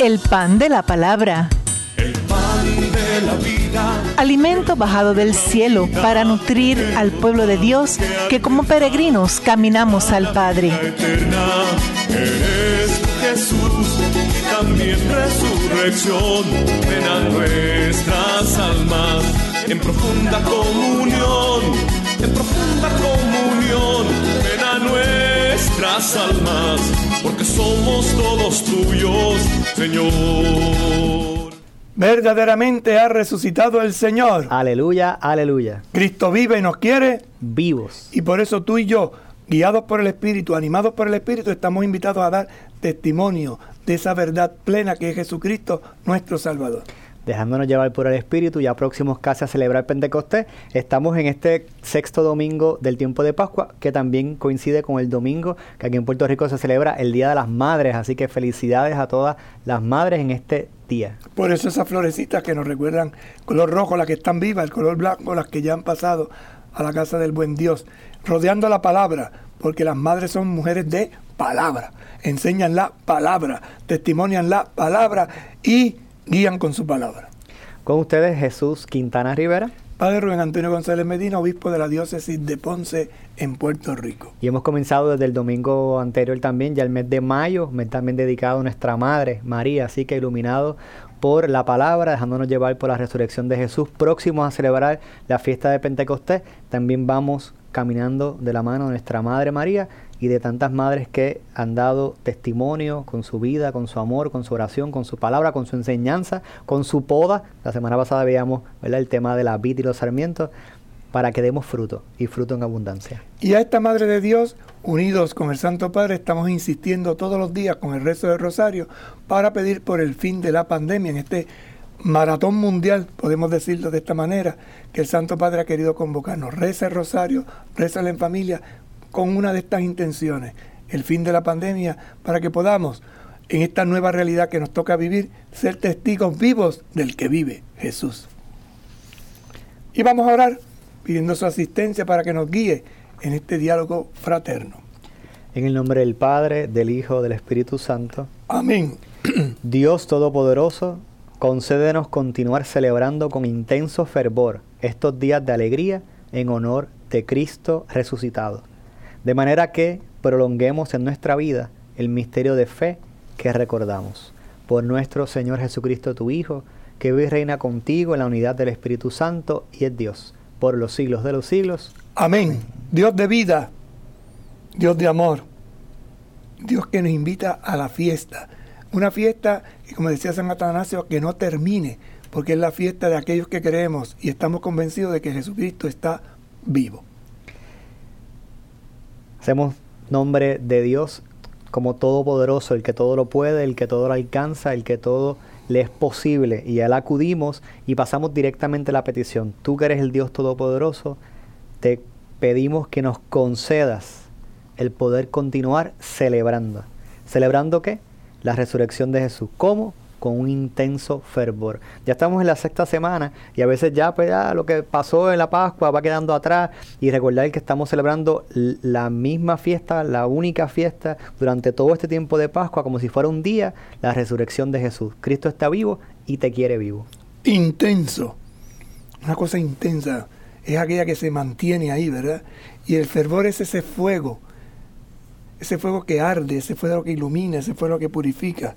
El pan de la palabra. El pan de la vida. Alimento bajado del cielo para nutrir al pueblo de Dios que como peregrinos caminamos al Padre. Eres Jesús y también resurrección. Ven a nuestras almas en profunda comunión, en profunda comunión. Almas porque somos todos tuyos, Señor. Verdaderamente ha resucitado el Señor. Aleluya, aleluya. Cristo vive y nos quiere. Vivos. Y por eso tú y yo, guiados por el Espíritu, animados por el Espíritu, estamos invitados a dar testimonio de esa verdad plena que es Jesucristo, nuestro Salvador dejándonos llevar por el Espíritu, ya próximos casi a celebrar Pentecostés. Estamos en este sexto domingo del tiempo de Pascua, que también coincide con el domingo que aquí en Puerto Rico se celebra el Día de las Madres, así que felicidades a todas las madres en este día. Por eso esas florecitas que nos recuerdan color rojo, las que están vivas, el color blanco, las que ya han pasado a la casa del buen Dios, rodeando la palabra, porque las madres son mujeres de palabra, enseñan la palabra, testimonian la palabra y guían con su palabra. Con ustedes Jesús Quintana Rivera. Padre Rubén Antonio González Medina, obispo de la diócesis de Ponce en Puerto Rico. Y hemos comenzado desde el domingo anterior también, ya el mes de mayo, mes también dedicado a nuestra Madre María, así que iluminado por la palabra, dejándonos llevar por la resurrección de Jesús, próximos a celebrar la fiesta de Pentecostés, también vamos caminando de la mano de nuestra Madre María y de tantas madres que han dado testimonio con su vida, con su amor, con su oración, con su palabra, con su enseñanza, con su poda. La semana pasada veíamos el tema de la vid y los sarmientos para que demos fruto y fruto en abundancia. Y a esta Madre de Dios, unidos con el Santo Padre, estamos insistiendo todos los días con el rezo del Rosario para pedir por el fin de la pandemia en este maratón mundial, podemos decirlo de esta manera, que el Santo Padre ha querido convocarnos. Reza el Rosario, reza en familia, con una de estas intenciones, el fin de la pandemia, para que podamos, en esta nueva realidad que nos toca vivir, ser testigos vivos del que vive Jesús. Y vamos a orar pidiendo su asistencia para que nos guíe en este diálogo fraterno. En el nombre del Padre, del Hijo, del Espíritu Santo. Amén. Dios Todopoderoso, concédenos continuar celebrando con intenso fervor estos días de alegría en honor de Cristo resucitado de manera que prolonguemos en nuestra vida el misterio de fe que recordamos. Por nuestro Señor Jesucristo, tu Hijo, que vive y reina contigo en la unidad del Espíritu Santo y es Dios, por los siglos de los siglos. Amén. Dios de vida, Dios de amor, Dios que nos invita a la fiesta. Una fiesta, y como decía San Atanasio, que no termine, porque es la fiesta de aquellos que creemos y estamos convencidos de que Jesucristo está vivo. Hacemos nombre de Dios como todopoderoso, el que todo lo puede, el que todo lo alcanza, el que todo le es posible. Y a él acudimos y pasamos directamente la petición. Tú que eres el Dios todopoderoso, te pedimos que nos concedas el poder continuar celebrando. ¿Celebrando qué? La resurrección de Jesús. ¿Cómo? Con un intenso fervor. Ya estamos en la sexta semana y a veces ya, pues, ya lo que pasó en la Pascua va quedando atrás y recordar que estamos celebrando la misma fiesta, la única fiesta durante todo este tiempo de Pascua como si fuera un día, la resurrección de Jesús. Cristo está vivo y te quiere vivo. Intenso, una cosa intensa, es aquella que se mantiene ahí, ¿verdad? Y el fervor es ese fuego, ese fuego que arde, ese fuego que ilumina, ese fuego que purifica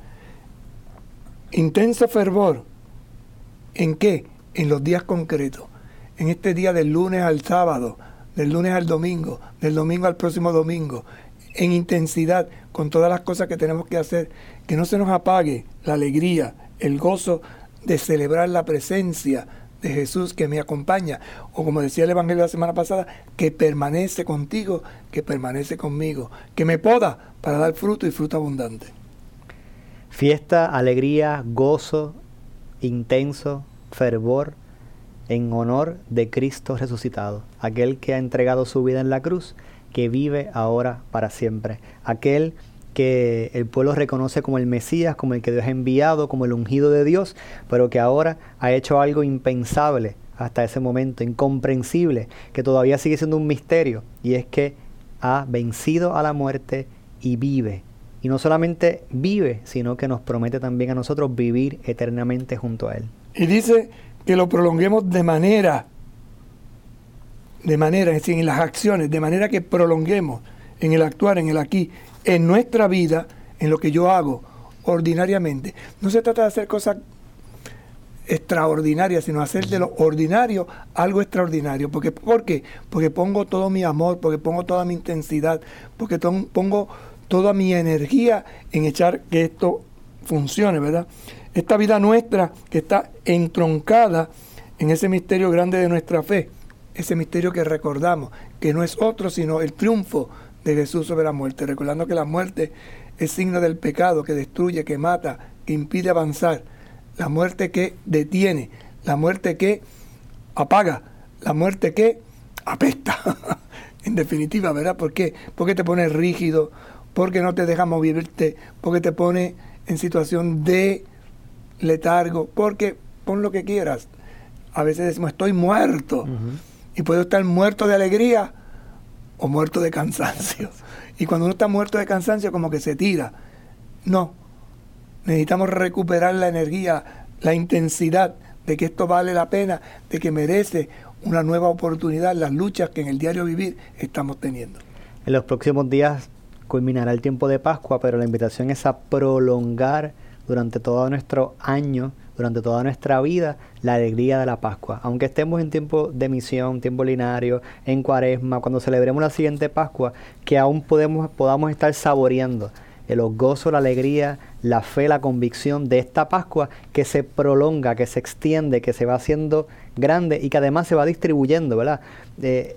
intenso fervor. ¿En qué? En los días concretos. En este día del lunes al sábado, del lunes al domingo, del domingo al próximo domingo. En intensidad, con todas las cosas que tenemos que hacer. Que no se nos apague la alegría, el gozo de celebrar la presencia de Jesús que me acompaña. O como decía el Evangelio la semana pasada, que permanece contigo, que permanece conmigo. Que me poda para dar fruto y fruto abundante. Fiesta, alegría, gozo, intenso, fervor en honor de Cristo resucitado, aquel que ha entregado su vida en la cruz, que vive ahora para siempre, aquel que el pueblo reconoce como el Mesías, como el que Dios ha enviado, como el ungido de Dios, pero que ahora ha hecho algo impensable hasta ese momento, incomprensible, que todavía sigue siendo un misterio, y es que ha vencido a la muerte y vive Y no solamente vive, sino que nos promete también a nosotros vivir eternamente junto a Él. Y dice que lo prolonguemos de manera, de manera, es decir, en las acciones, de manera que prolonguemos en el actuar, en el aquí, en nuestra vida, en lo que yo hago ordinariamente. No se trata de hacer cosas extraordinarias, sino hacer de lo ordinario algo extraordinario. Porque, ¿Por qué? Porque pongo todo mi amor, porque pongo toda mi intensidad, porque pongo toda mi energía en echar que esto funcione, ¿verdad? Esta vida nuestra que está entroncada en ese misterio grande de nuestra fe, ese misterio que recordamos, que no es otro sino el triunfo de Jesús sobre la muerte, recordando que la muerte es signo del pecado que destruye, que mata, que impide avanzar, la muerte que detiene, la muerte que apaga, la muerte que apesta. en definitiva, ¿verdad? ¿Por qué? Porque te pone rígido, porque no te deja movirte, porque te pone en situación de letargo, porque pon lo que quieras. A veces decimos, estoy muerto. Y puedo estar muerto de alegría o muerto de cansancio. Y cuando uno está muerto de cansancio, como que se tira. No. Necesitamos recuperar la energía, la intensidad de que esto vale la pena, de que merece una nueva oportunidad, las luchas que en el diario vivir estamos teniendo. En los próximos días culminará el tiempo de Pascua, pero la invitación es a prolongar durante todo nuestro año, durante toda nuestra vida, la alegría de la Pascua. Aunque estemos en tiempo de misión, tiempo lineario, en cuaresma, cuando celebremos la siguiente Pascua, que aún podemos, podamos estar saboreando el gozo, la alegría, la fe, la convicción de esta Pascua que se prolonga, que se extiende, que se va haciendo grande y que además se va distribuyendo, ¿verdad? Eh,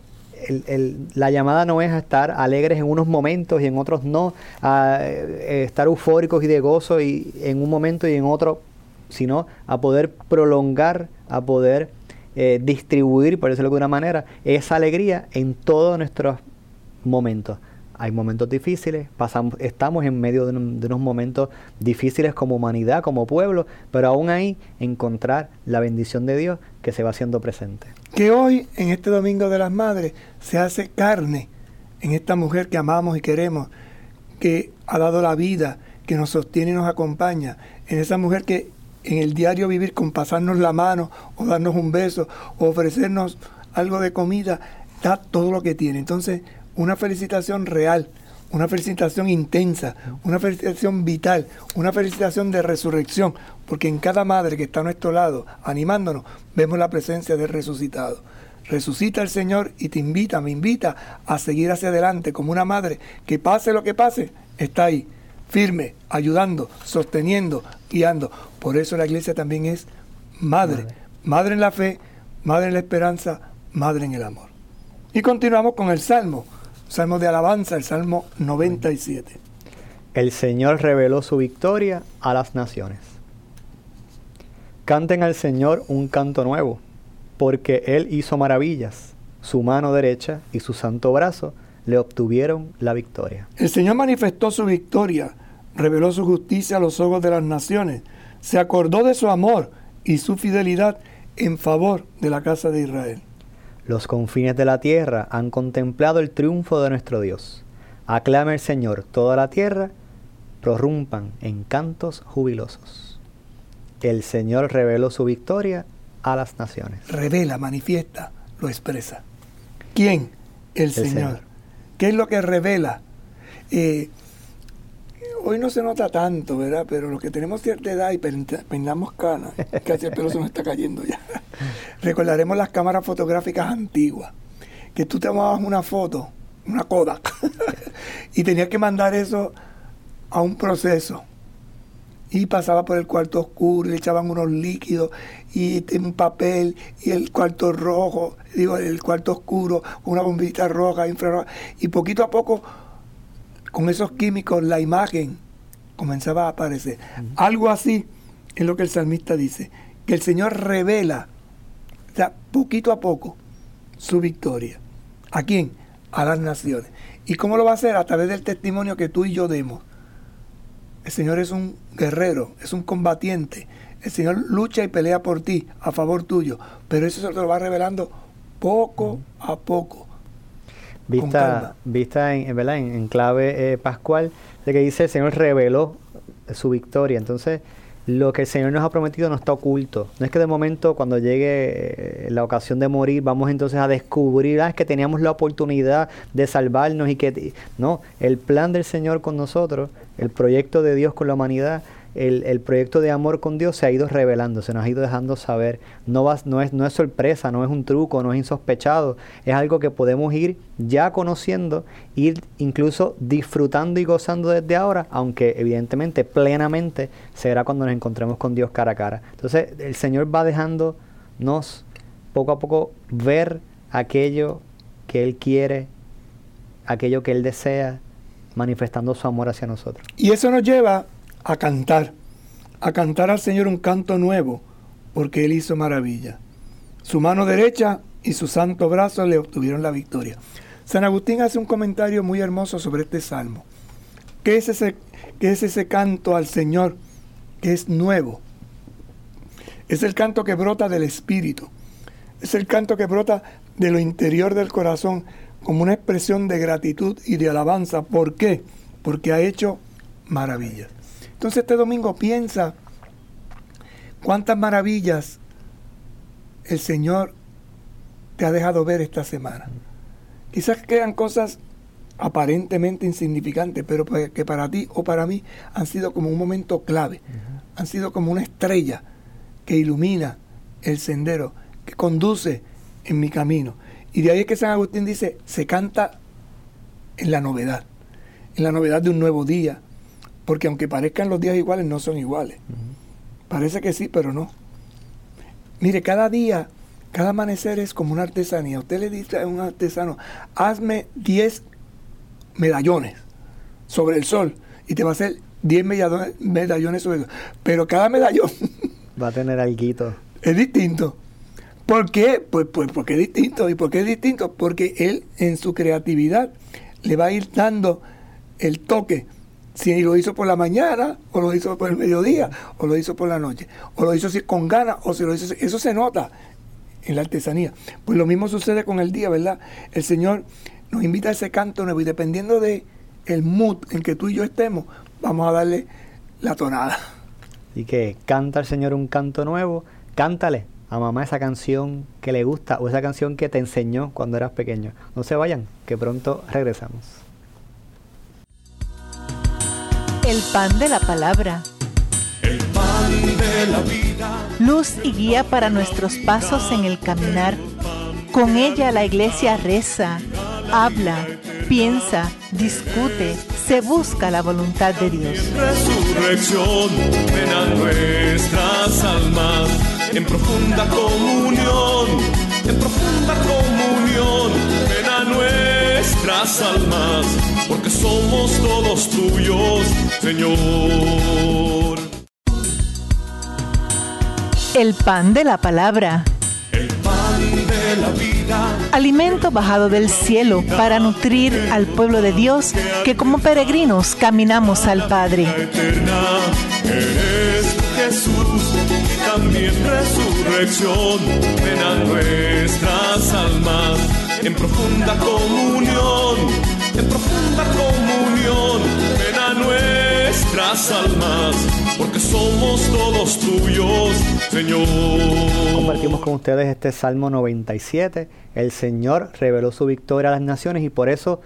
la llamada no es a estar alegres en unos momentos y en otros no, a eh, estar eufóricos y de gozo y en un momento y en otro, sino a poder prolongar, a poder eh, distribuir, por decirlo de alguna manera, esa alegría en todos nuestros momentos. Hay momentos difíciles, pasamos, estamos en medio de, de, unos momentos difíciles como humanidad, como pueblo, pero aún ahí encontrar la bendición de Dios que se va haciendo presente que hoy, en este Domingo de las Madres, se hace carne en esta mujer que amamos y queremos, que ha dado la vida, que nos sostiene y nos acompaña, en esa mujer que en el diario vivir con pasarnos la mano o darnos un beso o ofrecernos algo de comida, da todo lo que tiene. Entonces, una felicitación real una felicitación intensa, una felicitación vital, una felicitación de resurrección, porque en cada madre que está a nuestro lado, animándonos, vemos la presencia del resucitado. Resucita el Señor y te invita, me invita a seguir hacia adelante como una madre que pase lo que pase, está ahí, firme, ayudando, sosteniendo, guiando. Por eso la iglesia también es madre, madre en la fe, madre en la esperanza, madre en el amor. Y continuamos con el Salmo Salmo de alabanza, el Salmo 97. El Señor reveló su victoria a las naciones. Canten al Señor un canto nuevo, porque Él hizo maravillas. Su mano derecha y su santo brazo le obtuvieron la victoria. El Señor manifestó su victoria, reveló su justicia a los ojos de las naciones, se acordó de su amor y su fidelidad en favor de la casa de Israel. Los confines de la tierra han contemplado el triunfo de nuestro Dios. Aclame el Señor toda la tierra, prorrumpan en cantos jubilosos. El Señor reveló su victoria a las naciones. Revela, manifiesta, lo expresa. ¿Quién? El, Señor. ¿Qué es lo que revela? Eh, hoy no se nota tanto, ¿verdad? Pero los que tenemos cierta edad y peinamos canas, casi el pelo se nos está cayendo ya. Recordaremos las cámaras fotográficas antiguas, que tú te tomabas una foto, una Kodak, y tenías que mandar eso a un proceso. Y pasaba por el cuarto oscuro y le echaban unos líquidos y un papel y el cuarto rojo, digo, el cuarto oscuro, una bombita roja, infrarroja. Y poquito a poco con esos químicos la imagen comenzaba a aparecer. Algo así es lo que el salmista dice, que el Señor revela, o sea, poquito a poco, su victoria. ¿A quién? A las naciones. ¿Y cómo lo va a hacer? A través del testimonio que tú y yo demos. El Señor es un guerrero, es un combatiente. El Señor lucha y pelea por ti, a favor tuyo. Pero eso se lo va revelando poco a poco vista, vista en, ¿verdad? en, clave eh, pascual, de que dice el Señor reveló su victoria. Entonces, lo que el Señor nos ha prometido no está oculto. No es que de momento cuando llegue eh, la ocasión de morir vamos entonces a descubrir ah, que teníamos la oportunidad de salvarnos y que no, el plan del Señor con nosotros, el proyecto de Dios con la humanidad el, proyecto de amor con Dios se ha ido revelando, se nos ha ido dejando saber. No, no, es, no es sorpresa, no es un truco, no es insospechado. Es algo que podemos ir ya conociendo, ir incluso disfrutando y gozando desde ahora, aunque evidentemente plenamente será cuando nos encontremos con Dios cara a cara. Entonces el Señor va dejándonos poco a poco ver aquello que Él quiere, aquello que Él desea, manifestando su amor hacia nosotros. Y eso nos lleva a cantar, a cantar al Señor un canto nuevo, porque Él hizo maravilla. Su mano derecha y su santo brazo le obtuvieron la victoria. San Agustín hace un comentario muy hermoso sobre este salmo. ¿Qué es ese, qué es ese canto al Señor que es nuevo? Es el canto que brota del Espíritu. Es el canto que brota de lo interior del corazón como una expresión de gratitud y de alabanza. ¿Por qué? Porque ha hecho maravillas. Entonces este domingo piensa cuántas maravillas el Señor te ha dejado ver esta semana. Quizás quedan cosas aparentemente insignificantes, pero que para ti o para mí han sido como un momento clave, han sido como una estrella que ilumina el sendero, que conduce en mi camino. Y de ahí es que San Agustín dice, se canta en la novedad, en la novedad de un nuevo día, porque aunque parezcan los días iguales, no son iguales. Parece que sí, pero no. Mire, cada día, cada amanecer es como una artesanía. Usted le dice a un artesano, hazme 10 medallones sobre el sol y te va a hacer 10 medallones sobre el sol. Pero cada medallón va a tener algo. Es distinto. ¿Por qué? Pues, pues porque es distinto. ¿Y por qué es distinto? Porque él en su creatividad le va a ir dando el toque si lo hizo por la mañana, o lo hizo por el mediodía, o lo hizo por la noche, o lo hizo con ganas, o si lo hizo. Eso se nota en la artesanía. Pues lo mismo sucede con el día, ¿verdad? El Señor nos invita a ese canto nuevo y dependiendo de el mood en que tú y yo estemos, vamos a darle la tonada. Y que canta el Señor un canto nuevo, cántale a mamá esa canción que le gusta o esa canción que te enseñó cuando eras pequeño. No se vayan, que pronto regresamos. El pan de la palabra. El pan de la vida. Luz y guía para nuestros pasos en el caminar. Con ella la iglesia reza, habla, piensa, discute, se busca la voluntad de Dios. Resurrección, ven a nuestras almas en profunda comunión, en profunda comunión, nuestras almas porque somos todos tuyos, Señor. El pan de la palabra. El pan de la vida. Alimento bajado del cielo para nutrir al pueblo de Dios que como peregrinos caminamos al Padre. Eres Jesús y también resurrección. Ven a nuestras almas en profunda comunión en profunda comunión. Ven a nuestras almas, porque somos todos tuyos, Señor. Compartimos con ustedes este Salmo 97. El Señor reveló su victoria a las naciones y por eso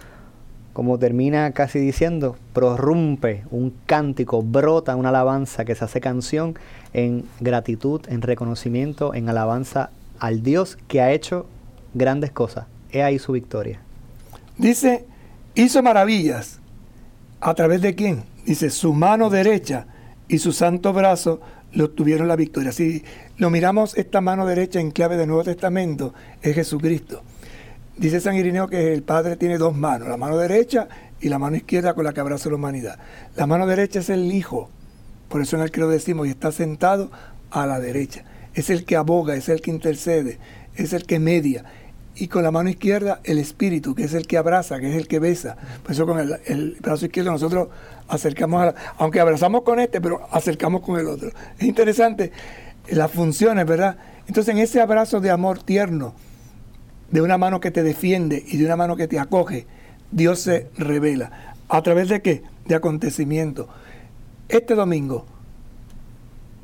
como termina casi diciendo, prorrumpe un cántico, brota una alabanza que se hace canción en gratitud, en reconocimiento, en alabanza al Dios que ha hecho grandes cosas. He ahí su victoria. Dice hizo maravillas. ¿A través de quién? Dice, su mano derecha y su santo brazo le obtuvieron la victoria. Si lo miramos, esta mano derecha en clave del Nuevo Testamento es Jesucristo. Dice San Irineo que el Padre tiene dos manos, la mano derecha y la mano izquierda con la que abraza la humanidad. La mano derecha es el Hijo, por eso en el lo decimos, y está sentado a la derecha. Es el que aboga, es el que intercede, es el que media y con la mano izquierda el espíritu, que es el que abraza, que es el que besa. Por eso con el, brazo izquierdo nosotros acercamos, a aunque abrazamos con este, pero acercamos con el otro. Es interesante las funciones, ¿verdad? Entonces en ese abrazo de amor tierno, de una mano que te defiende y de una mano que te acoge, Dios se revela. ¿A través de qué? De acontecimientos. Este domingo,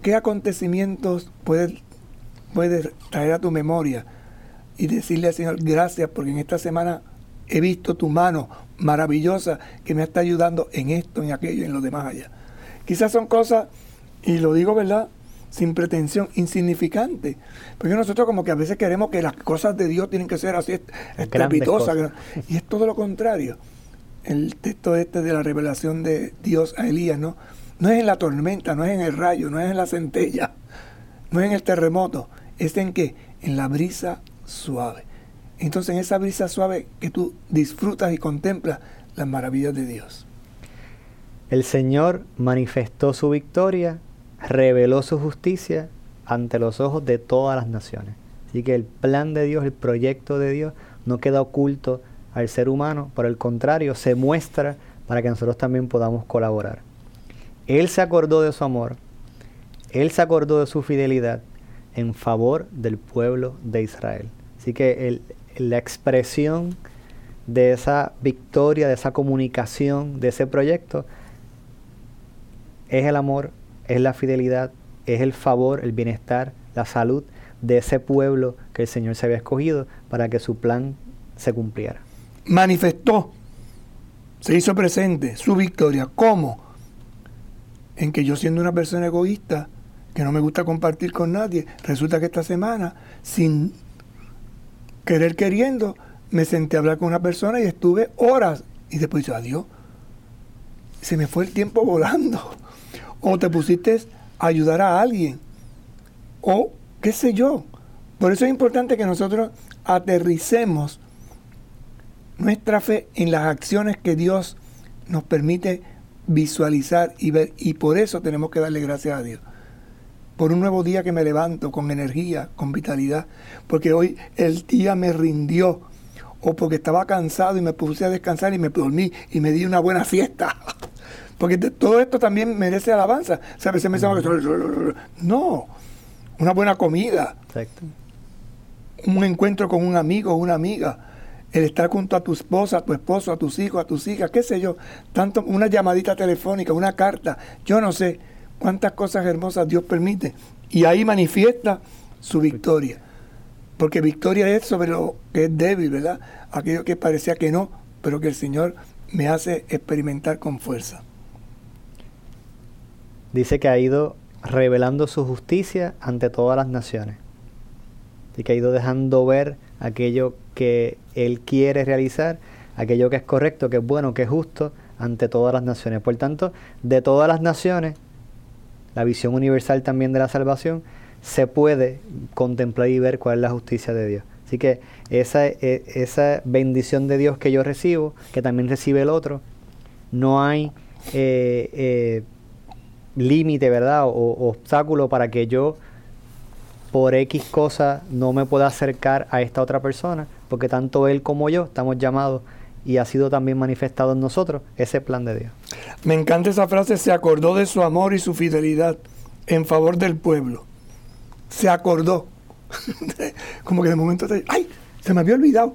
¿qué acontecimientos puedes, puedes traer a tu memoria y decirle al Señor gracias porque en esta semana he visto tu mano maravillosa que me está ayudando en esto, en aquello, en lo demás allá? Quizás son cosas, y lo digo, ¿verdad? sin pretensión, insignificante. Porque nosotros como que a veces queremos que las cosas de Dios tienen que ser así estrepitosas. Y es todo lo contrario. El texto este de la revelación de Dios a Elías, ¿no? No es en la tormenta, no es en el rayo, no es en la centella, no es en el terremoto, es en qué? En la brisa suave. Entonces en esa brisa suave que tú disfrutas y contemplas las maravillas de Dios. El Señor manifestó su victoria reveló su justicia ante los ojos de todas las naciones. Así que el plan de Dios, el proyecto de Dios, no queda oculto al ser humano, por el contrario, se muestra para que nosotros también podamos colaborar. Él se acordó de su amor, Él se acordó de su fidelidad en favor del pueblo de Israel. Así que la expresión de esa victoria, de esa comunicación, de ese proyecto, es el amor es la fidelidad, es el favor, el bienestar, la salud de ese pueblo que el Señor se había escogido para que su plan se cumpliera. Manifestó, se hizo presente su victoria. ¿Cómo? En que yo siendo una persona egoísta, que no me gusta compartir con nadie, resulta que esta semana, sin querer queriendo, me senté a hablar con una persona y estuve horas. Y después dije, adiós. Se me fue el tiempo volando o te pusiste a ayudar a alguien, o qué sé yo. Por eso es importante que nosotros aterricemos nuestra fe en las acciones que Dios nos permite visualizar y ver. Y por eso tenemos que darle gracias a Dios. Por un nuevo día que me levanto con energía, con vitalidad. Porque hoy el día me rindió. O porque estaba cansado y me puse a descansar y me dormí y me di una buena fiesta. Porque todo esto también merece alabanza. O sea, a veces me dicen, no, una buena comida. Un encuentro con un amigo o una amiga. El estar junto a tu esposa, a tu esposo, a tus hijos, a tus hijas, qué sé yo. Tanto una llamadita telefónica, una carta. Yo no sé cuántas cosas hermosas Dios permite. Y ahí manifiesta su victoria. Porque victoria es sobre lo que es débil, ¿verdad? Aquello que parecía que no, pero que el Señor me hace experimentar con fuerza dice que ha ido revelando su justicia ante todas las naciones. Y que ha ido dejando ver aquello que Él quiere realizar, aquello que es correcto, que es bueno, que es justo ante todas las naciones. Por tanto, de todas las naciones, la visión universal también de la salvación, se puede contemplar y ver cuál es la justicia de Dios. Así que esa, e, esa bendición de Dios que yo recibo, que también recibe el otro, no hay eh, eh, límite, ¿verdad? O, obstáculo para que yo por X cosa no me pueda acercar a esta otra persona, porque tanto él como yo estamos llamados y ha sido también manifestado en nosotros ese plan de Dios. Me encanta esa frase, se acordó de su amor y su fidelidad en favor del pueblo. Se acordó. Como que de momento, ¡ay! Se me había olvidado.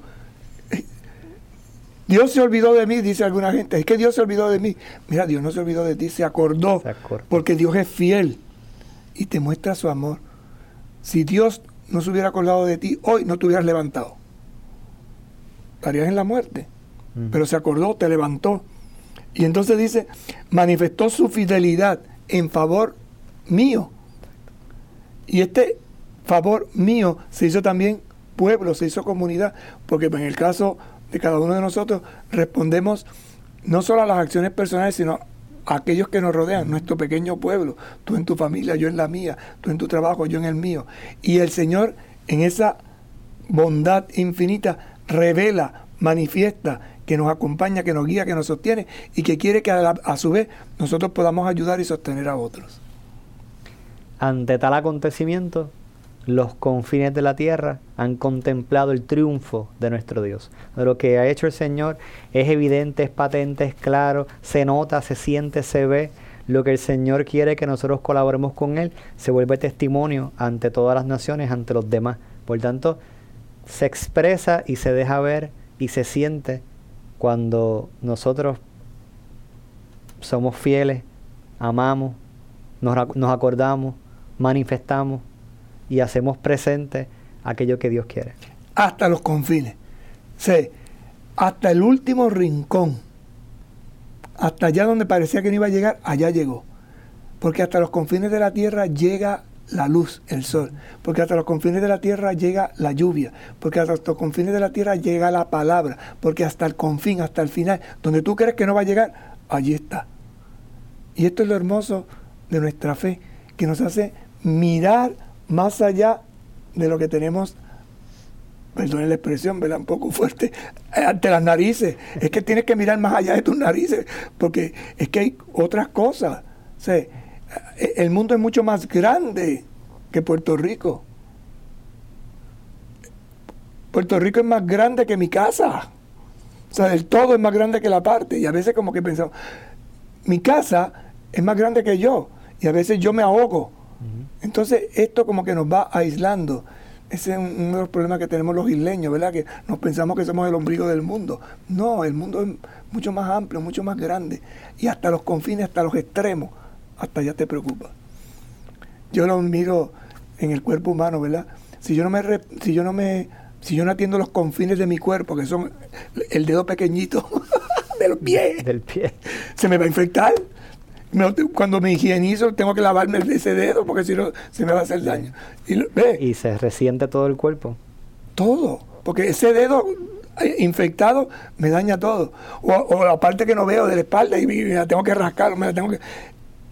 Dios se olvidó de mí, dice alguna gente. Es que Dios se olvidó de mí. Mira, Dios no se olvidó de ti, se acordó. Porque Dios es fiel y te muestra su amor. Si Dios no se hubiera acordado de ti, hoy no te hubieras levantado. Estarías en la muerte. Pero se acordó, te levantó. Y entonces dice, manifestó su fidelidad en favor mío. Y este favor mío se hizo también pueblo, se hizo comunidad, porque en el caso de cada uno de nosotros respondemos no solo a las acciones personales, sino a aquellos que nos rodean, nuestro pequeño pueblo, tú en tu familia, yo en la mía, tú en tu trabajo, yo en el mío. Y el Señor en esa bondad infinita revela, manifiesta, que nos acompaña, que nos guía, que nos sostiene y que quiere que a, su vez nosotros podamos ayudar y sostener a otros. Ante tal acontecimiento, los confines de la tierra han contemplado el triunfo de nuestro Dios. Lo que ha hecho el Señor es evidente, es patente, es claro, se nota, se siente, se ve. Lo que el Señor quiere que nosotros colaboremos con Él se vuelve testimonio ante todas las naciones, ante los demás. Por tanto, se expresa y se deja ver y se siente cuando nosotros somos fieles, amamos, nos, nos acordamos, manifestamos y hacemos presente aquello que Dios quiere. Hasta los confines. Sí, hasta el último rincón. Hasta allá donde parecía que no iba a llegar, allá llegó. Porque hasta los confines de la tierra llega la luz, el sol. Porque hasta los confines de la tierra llega la lluvia. Porque hasta los confines de la tierra llega la palabra. Porque hasta el confín, hasta el final, donde tú crees que no va a llegar, allí está. Y esto es lo hermoso de nuestra fe, que nos hace mirar más allá de lo que tenemos, perdón la expresión, ¿verdad? Un poco fuerte, ante las narices. Es que tienes que mirar más allá de tus narices, porque es que hay otras cosas. O el mundo es mucho más grande que Puerto Rico. Puerto Rico es más grande que mi casa. O sea, el todo es más grande que la parte. Y a veces como que pensamos, mi casa es más grande que yo. Y a veces yo me ahogo. Entonces esto como que nos va aislando. Ese es uno de los problemas que tenemos los isleños, ¿verdad? Que nos pensamos que somos el ombligo del mundo. No, el mundo es mucho más amplio, mucho más grande. Y hasta los confines, hasta los extremos hasta allá te preocupa. Yo lo miro en el cuerpo humano, ¿verdad? Si yo no me si yo no me si yo no atiendo los confines de mi cuerpo, que son el dedo pequeñito del pie, del pie, se me va a infectar. Cuando me higienizo tengo que lavarme ese dedo porque si no se me va a hacer daño. Y, y se resiente todo el cuerpo. Todo, porque ese dedo eh, infectado me daña todo. O, la parte que no veo de la espalda y me la tengo que rascar, me la tengo que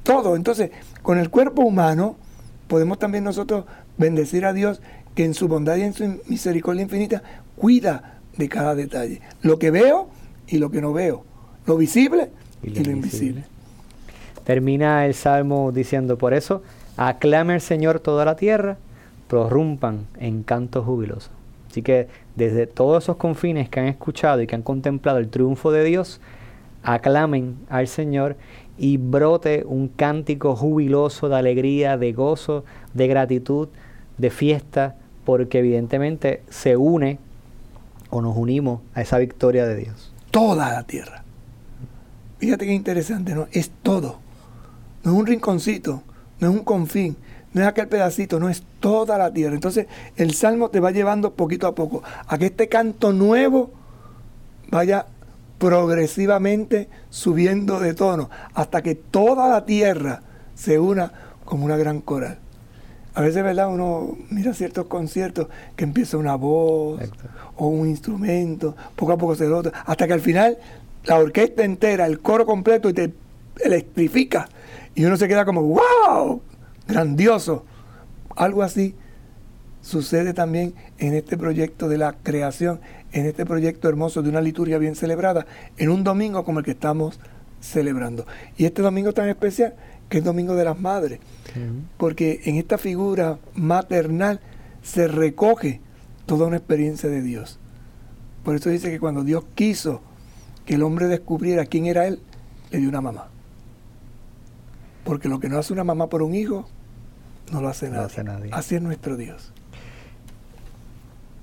todo. Entonces, con el cuerpo humano podemos también nosotros bendecir a Dios que en su bondad y en su misericordia infinita cuida de cada detalle. Lo que veo y lo que no veo. Lo visible y lo, invisible. Termina el Salmo diciendo, por eso, aclame al Señor toda la tierra, prorrumpan en canto jubiloso. Así que desde todos esos confines que han escuchado y que han contemplado el triunfo de Dios, aclamen al Señor y brote un cántico jubiloso de alegría, de gozo, de gratitud, de fiesta, porque evidentemente se une o nos unimos a esa victoria de Dios. Toda la tierra. Fíjate qué interesante, ¿no? Es todo. No es un rinconcito, no es un confín, no es aquel pedacito, no es toda la tierra. Entonces el salmo te va llevando poquito a poco a que este canto nuevo vaya progresivamente subiendo de tono hasta que toda la tierra se una como una gran coral. A veces, ¿verdad? Uno mira ciertos conciertos que empieza una voz o un instrumento, poco a poco se nota, hasta que al final la orquesta entera, el coro completo y te electrifica y uno se queda como, wow, grandioso. Algo así sucede también en este proyecto de la creación, en este proyecto hermoso de una liturgia bien celebrada, en un domingo como el que estamos celebrando. Y este domingo tan especial, que es Domingo de las Madres, porque en esta figura maternal se recoge toda una experiencia de Dios. Por eso dice que cuando Dios quiso que el hombre descubriera quién era él, le dio una mamá. Porque lo que no hace una mamá por un hijo, no lo hace, Hace nadie. Así es nuestro Dios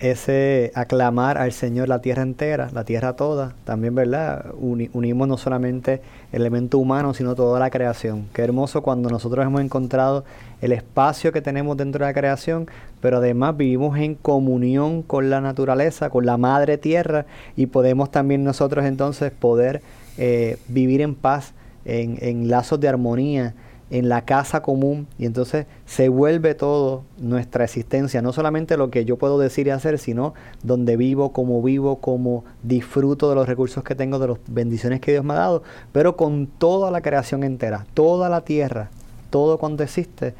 ese aclamar al Señor la tierra entera, la tierra toda, también, ¿verdad? unimos no solamente el elemento humano, sino toda la creación. Qué hermoso cuando nosotros hemos encontrado el espacio que tenemos dentro de la creación, pero además vivimos en comunión con la naturaleza, con la madre tierra, y podemos también nosotros entonces poder eh, vivir en paz, en, en lazos de armonía, en la casa común y entonces se vuelve todo nuestra existencia, no solamente lo que yo puedo decir y hacer, sino donde vivo, cómo vivo, cómo disfruto de los recursos que tengo, de las bendiciones que Dios me ha dado, pero con toda la creación entera, toda la tierra, todo cuanto existe,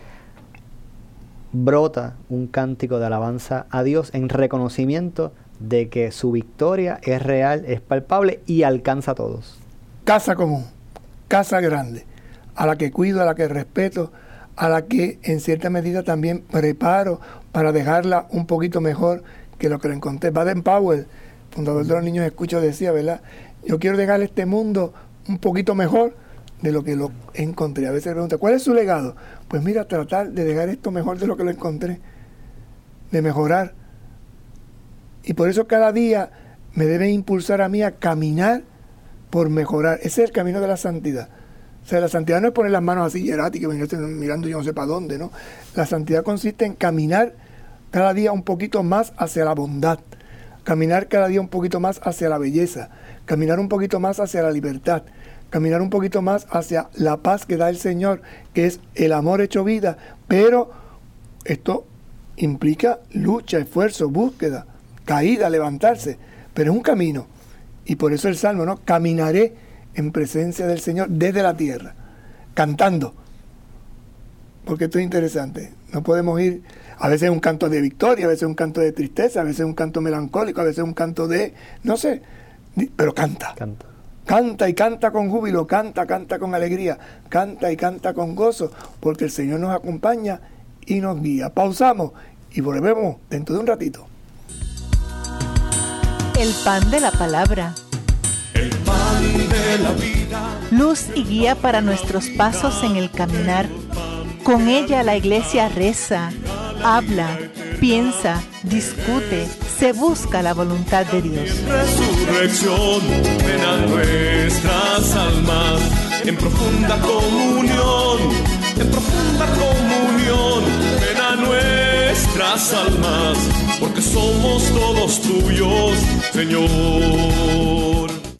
brota un cántico de alabanza a Dios en reconocimiento de que su victoria es real, es palpable y alcanza a todos. Casa común, casa grande a la que cuido, a la que respeto, a la que en cierta medida también preparo para dejarla un poquito mejor que lo que la encontré. Baden Powell, fundador de los niños escucho, decía, ¿verdad? Yo quiero dejar este mundo un poquito mejor de lo que lo encontré. A veces pregunta, ¿cuál es su legado? Pues mira, tratar de dejar esto mejor de lo que lo encontré, de mejorar Y por eso cada día me debe impulsar a mí a caminar por mejorar. Ese es el camino de la santidad. O sea, la santidad no es poner las manos así hieráticas, mirando yo no sé para dónde, ¿no? La santidad consiste en caminar cada día un poquito más hacia la bondad, caminar cada día un poquito más hacia la belleza, caminar un poquito más hacia la libertad, caminar un poquito más hacia la paz que da el Señor, que es el amor hecho vida, pero esto implica lucha, esfuerzo, búsqueda, caída, levantarse, pero es un camino. Y por eso el Salmo, ¿no? Caminaré en presencia del Señor desde la tierra, cantando. Porque esto es interesante. No podemos ir, a veces un canto de victoria, a veces un canto de tristeza, a veces un canto melancólico, a veces un canto de, no sé, pero canta. Canta. Canta y canta con júbilo, canta, canta con alegría, canta y canta con gozo, porque el Señor nos acompaña y nos guía. Pausamos y volvemos dentro de un ratito. El pan de la palabra. El pan de la vida. Luz y guía para nuestros pasos en el caminar. Con ella la iglesia reza, habla, piensa, discute, se busca la voluntad de Dios. Resurrección, ven a nuestras almas en profunda comunión, en profunda comunión, ven a nuestras almas, porque somos todos tuyos, Señor.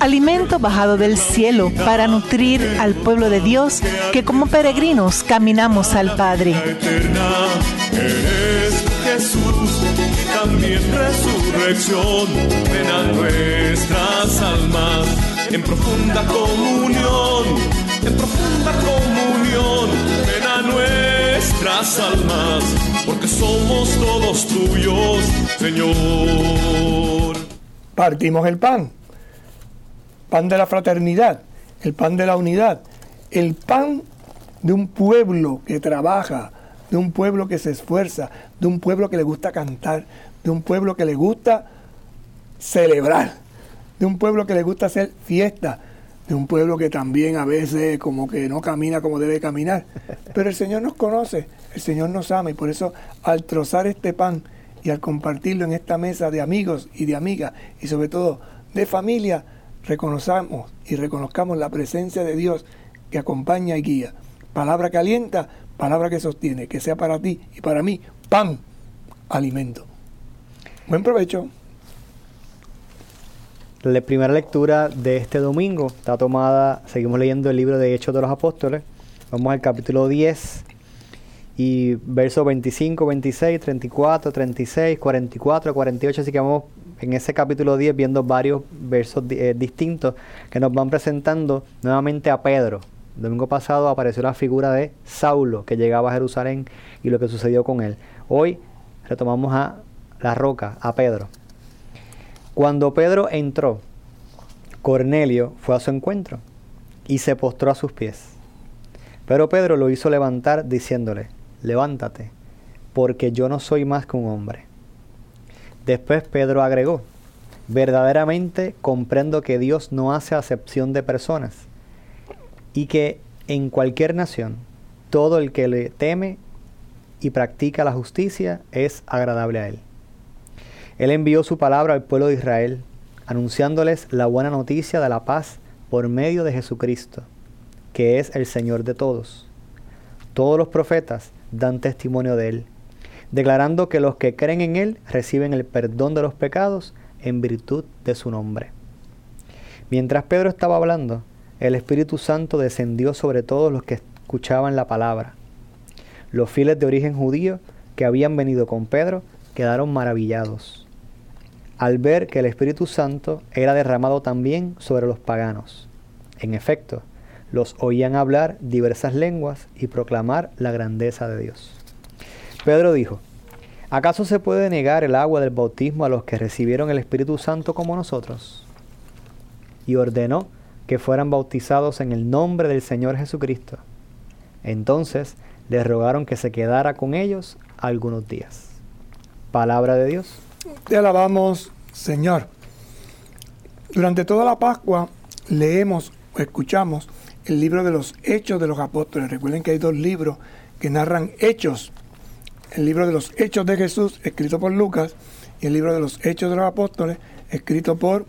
Alimento bajado del cielo para nutrir al pueblo de Dios que como peregrinos caminamos al Padre. Eres Jesús también resurrección. Ven a nuestras almas en profunda comunión, en profunda comunión. Ven a nuestras almas porque somos todos tuyos, Señor. Partimos el pan pan de la fraternidad, el pan de la unidad, el pan de un pueblo que trabaja, de un pueblo que se esfuerza, de un pueblo que le gusta cantar, de un pueblo que le gusta celebrar, de un pueblo que le gusta hacer fiesta, de un pueblo que también a veces como que no camina como debe caminar. Pero el Señor nos conoce, el Señor nos ama y por eso al trozar este pan y al compartirlo en esta mesa de amigos y de amigas y sobre todo de familia, reconozcamos y reconozcamos la presencia de Dios que acompaña y guía. Palabra que alienta, palabra que sostiene, que sea para ti y para mí pan, alimento. Buen provecho. La primera lectura de este domingo está tomada, seguimos leyendo el libro de Hechos de los Apóstoles. Vamos al capítulo 10 y versos 25, 26, 34, 36, 44, 48, así que vamos en ese capítulo 10 viendo varios versos eh, distintos que nos van presentando nuevamente a Pedro. Domingo pasado apareció la figura de Saulo que llegaba a Jerusalén y lo que sucedió con él. Hoy retomamos a la roca, a Pedro. Cuando Pedro entró, Cornelio fue a su encuentro y se postró a sus pies. Pero Pedro lo hizo levantar diciéndole, levántate, porque yo no soy más que un hombre. Después Pedro agregó, verdaderamente comprendo que Dios no hace acepción de personas y que en cualquier nación todo el que le teme y practica la justicia es agradable a él. Él envió su palabra al pueblo de Israel, anunciándoles la buena noticia de la paz por medio de Jesucristo, que es el Señor de todos. Todos los profetas dan testimonio de él declarando que los que creen en Él reciben el perdón de los pecados en virtud de su nombre. Mientras Pedro estaba hablando, el Espíritu Santo descendió sobre todos los que escuchaban la palabra. Los fieles de origen judío que habían venido con Pedro quedaron maravillados al ver que el Espíritu Santo era derramado también sobre los paganos. En efecto, los oían hablar diversas lenguas y proclamar la grandeza de Dios. Pedro dijo, ¿Acaso se puede negar el agua del bautismo a los que recibieron el Espíritu Santo como nosotros? Y ordenó que fueran bautizados en el nombre del Señor Jesucristo. Entonces les rogaron que se quedara con ellos algunos días. Palabra de Dios. Te alabamos, Señor. Durante toda la Pascua leemos o escuchamos el libro de los Hechos de los Apóstoles. Recuerden que hay dos libros que narran hechos. El libro de los Hechos de Jesús, escrito por Lucas, y el libro de los Hechos de los Apóstoles, escrito por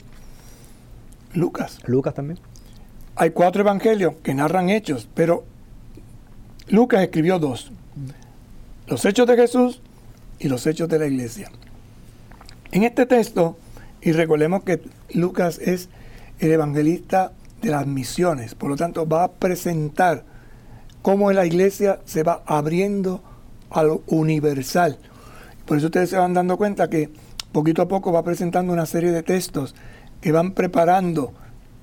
Lucas. Lucas también. Hay cuatro evangelios que narran hechos, pero Lucas escribió dos. Los hechos de Jesús y los hechos de la iglesia. En este texto, y recordemos que Lucas es el evangelista de las misiones, por lo tanto va a presentar cómo la iglesia se va abriendo a lo universal. Por eso ustedes se van dando cuenta que poquito a poco va presentando una serie de textos que van preparando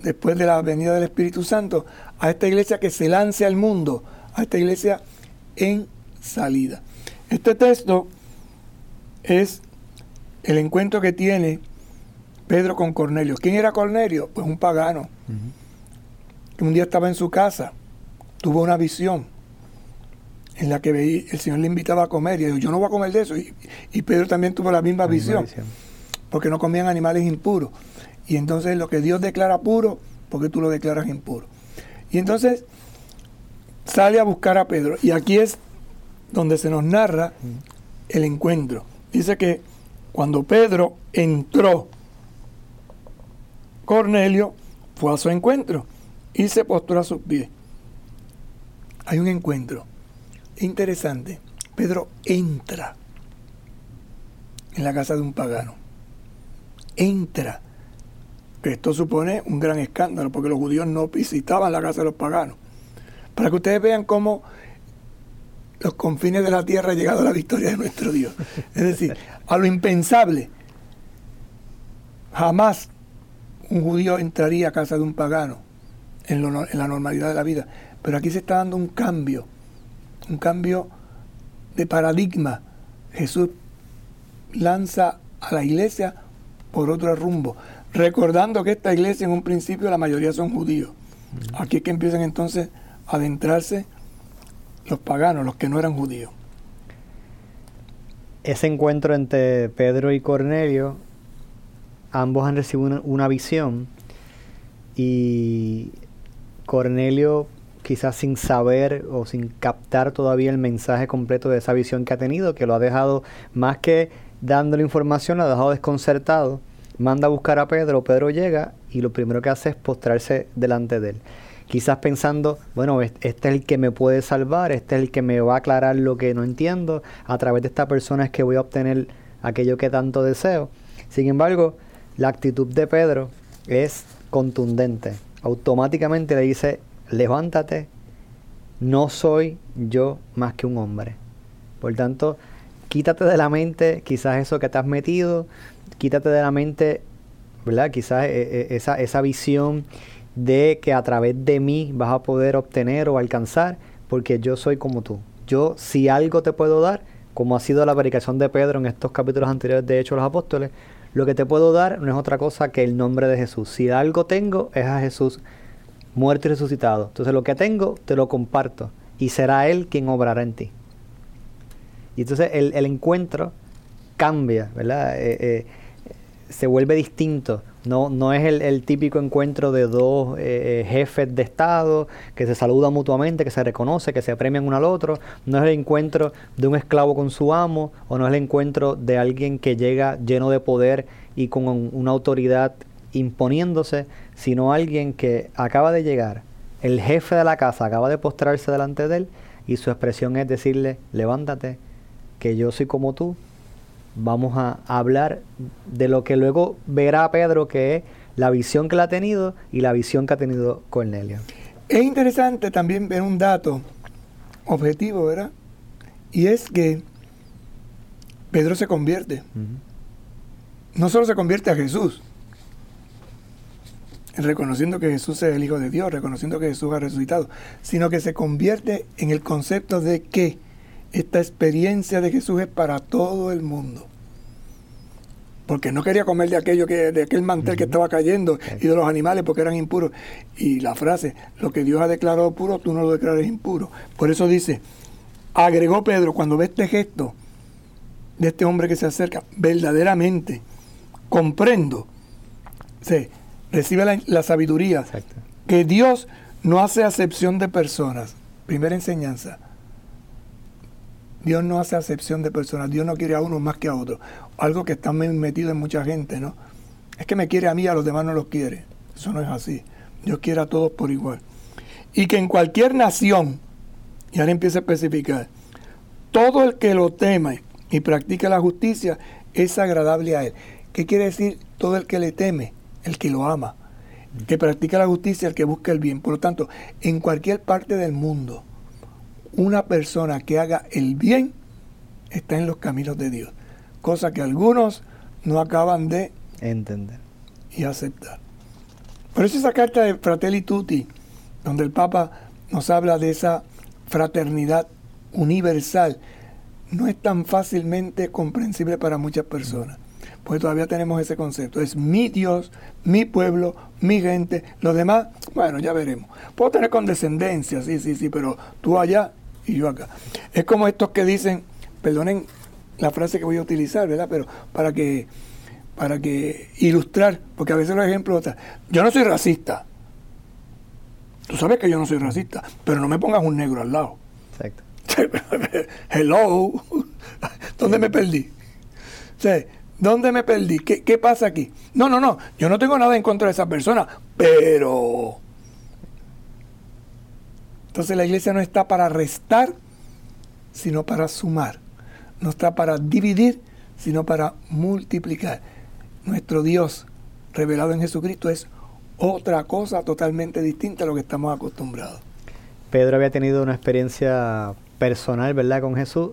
después de la venida del Espíritu Santo a esta iglesia que se lance al mundo, a esta iglesia en salida. Este texto es el encuentro que tiene Pedro con Cornelio. ¿Quién era Cornelio? Pues un pagano. Un día estaba en su casa, tuvo una visión en la que el Señor le invitaba a comer y dijo, yo no voy a comer de eso. Y, Pedro también tuvo la misma, visión, porque no comían animales impuros. Y entonces lo que Dios declara puro, porque tú lo declaras impuro. Y entonces sale a buscar a Pedro. Y aquí es donde se nos narra el encuentro. Dice que cuando Pedro entró, Cornelio fue a su encuentro y se postró a sus pies. Hay un encuentro interesante. Pedro entra en la casa de un pagano. Entra. Esto supone un gran escándalo porque los judíos no visitaban la casa de los paganos. Para que ustedes vean cómo los confines de la tierra ha llegado la victoria de nuestro Dios. Es decir, a lo impensable. Jamás un judío entraría a casa de un pagano en, en, la normalidad de la vida. Pero aquí se está dando un cambio, un cambio de paradigma. Jesús lanza a la iglesia por otro rumbo, recordando que esta iglesia en un principio la mayoría son judíos. Aquí es que empiezan entonces a adentrarse los paganos, los que no eran judíos. Ese encuentro entre Pedro y Cornelio, ambos han recibido una, visión y Cornelio quizás sin saber o sin captar todavía el mensaje completo de esa visión que ha tenido, que lo ha dejado más que dándole información, lo ha dejado desconcertado, manda a buscar a Pedro, Pedro llega y lo primero que hace es postrarse delante de él quizás pensando, bueno, este es el que me puede salvar, este es el que me va a aclarar lo que no entiendo, a través de esta persona es que voy a obtener aquello que tanto deseo. Sin embargo, la actitud de Pedro es contundente. Automáticamente le dice, levántate, no soy yo más que un hombre. Por tanto, quítate de la mente quizás eso que te has metido, quítate de la mente, ¿verdad? Quizás eh, eh, esa, esa visión de que a través de mí vas a poder obtener o alcanzar, porque yo soy como tú. Yo, si algo te puedo dar, como ha sido la predicación de Pedro en estos capítulos anteriores de Hechos de los Apóstoles, lo que te puedo dar no es otra cosa que el nombre de Jesús. Si algo tengo, es a Jesús muerto y resucitado. Entonces lo que tengo, te lo comparto. Y será Él quien obrará en ti. Y entonces el, encuentro cambia, ¿verdad? Eh, eh, se vuelve distinto no, no es el, típico encuentro de dos eh, eh, jefes de Estado que se saludan mutuamente, que se reconoce, que se premian uno al otro. No es el encuentro de un esclavo con su amo o no es el encuentro de alguien que llega lleno de poder y con una autoridad imponiéndose, sino alguien que acaba de llegar, el jefe de la casa acaba de postrarse delante de él y su expresión es decirle, levántate, que yo soy como tú, vamos a hablar de lo que luego verá Pedro, que es la visión que él ha tenido y la visión que ha tenido Cornelio. Es interesante también ver un dato objetivo, ¿verdad? Y es que Pedro se convierte. No solo se convierte a Jesús, reconociendo que Jesús es el Hijo de Dios, reconociendo que Jesús ha resucitado, sino que se convierte en el concepto de que esta experiencia de Jesús es para todo el mundo. Porque no quería comer de aquello que, de aquel mantel que estaba cayendo y de los animales porque eran impuros. Y la frase, lo que Dios ha declarado puro, tú no lo declares impuro. Por eso dice, agregó Pedro, cuando ve este gesto de este hombre que se acerca, verdaderamente comprendo, se recibe la, sabiduría, que Dios no hace acepción de personas. Primera enseñanza. Dios no hace acepción de personas. Dios no quiere a uno más que a otro. Algo que está metido en mucha gente, ¿no? Es que me quiere a mí, a los demás no los quiere. Eso no es así. Dios quiere a todos por igual. Y que en cualquier nación, y ahora empieza a especificar, todo el que lo teme y practica la justicia es agradable a él. ¿Qué quiere decir todo el que le teme? El que lo ama. Que practica la justicia, el que busca el bien. Por lo tanto, en cualquier parte del mundo, una persona que haga el bien está en los caminos de Dios. Cosa que algunos no acaban de entender y aceptar. Por eso esa carta de Fratelli Tutti, donde el Papa nos habla de esa fraternidad universal no es tan fácilmente comprensible para muchas personas. Porque todavía tenemos ese concepto. Es mi Dios, mi pueblo, mi gente. Los demás, bueno, ya veremos. Puedo tener condescendencia, sí, sí, sí, pero tú allá y yo acá. Es como estos que dicen, perdonen la frase que voy a utilizar, ¿verdad? Pero para que, para que ilustrar, porque a veces los ejemplos, yo no soy racista. Tú sabes que yo no soy racista, pero no me pongas un negro al lado. Exacto. Hello, ¿dónde me perdí? ¿Dónde me perdí? ¿Qué, ¿Qué pasa aquí? No, no, no, yo no tengo nada en contra de esa persona, pero... Entonces la iglesia no está para restar, sino para sumar. No está para dividir, sino para multiplicar. Nuestro Dios revelado en Jesucristo es otra cosa totalmente distinta a lo que estamos acostumbrados. Pedro había tenido una experiencia personal, ¿verdad? Con Jesús,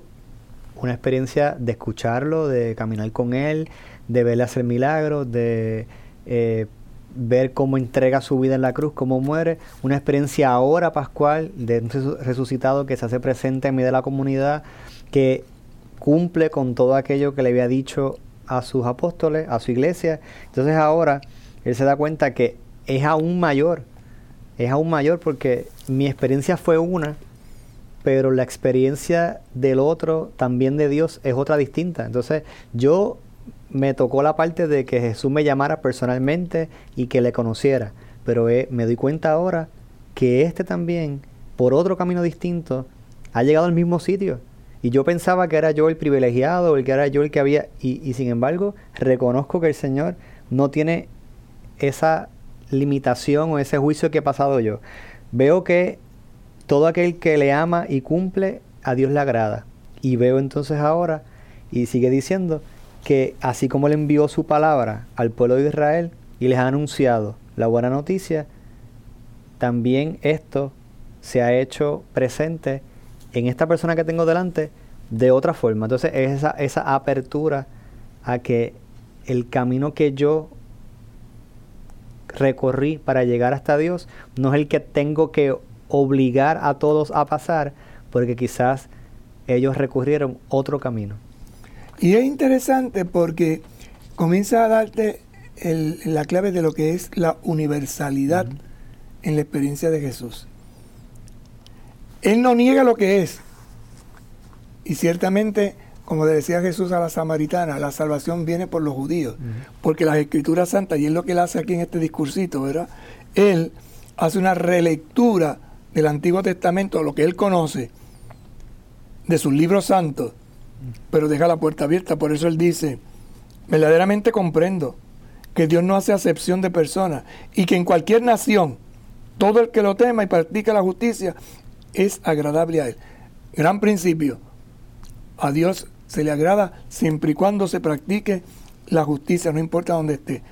una experiencia de escucharlo, de caminar con Él, de verle hacer milagros, de eh, ver cómo entrega su vida en la cruz, cómo muere, una experiencia ahora pascual de un resucitado que se hace presente en medio de la comunidad, que cumple con todo aquello que le había dicho a sus apóstoles, a su iglesia. Entonces ahora él se da cuenta que es aún mayor, es aún mayor porque mi experiencia fue una, pero la experiencia del otro, también de Dios, es otra distinta. Entonces, yo me tocó la parte de que Jesús me llamara personalmente y que le conociera, pero eh, me doy cuenta ahora que este también, por otro camino distinto, ha llegado al mismo sitio. Y yo pensaba que era yo el privilegiado, el que era yo el que había, y, y sin embargo, reconozco que el Señor no tiene esa limitación o ese juicio que he pasado yo. Veo que todo aquel que le ama y cumple, a Dios le agrada. Y veo entonces ahora, y sigue diciendo, que así como le envió su palabra al pueblo de Israel y les ha anunciado la buena noticia, también esto se ha hecho presente en esta persona que tengo delante de otra forma. Entonces es esa, esa apertura a que el camino que yo recorrí para llegar hasta Dios no es el que tengo que obligar a todos a pasar porque quizás ellos recurrieron otro camino. Y es interesante porque comienza a darte la clave de lo que es la universalidad en la experiencia de Jesús. Él no niega lo que es. Y ciertamente, como decía Jesús a la samaritana, la salvación viene por los judíos. Porque las escrituras santas, y es lo que él hace aquí en este discursito, ¿verdad? Él hace una relectura del Antiguo Testamento, lo que él conoce, de sus libros santos, pero deja la puerta abierta. Por eso él dice, verdaderamente comprendo que Dios no hace acepción de personas y que en cualquier nación, todo el que lo tema y practica la justicia es agradable a él. Gran principio. A Dios se le agrada siempre y cuando se practique la justicia, no importa dónde esté,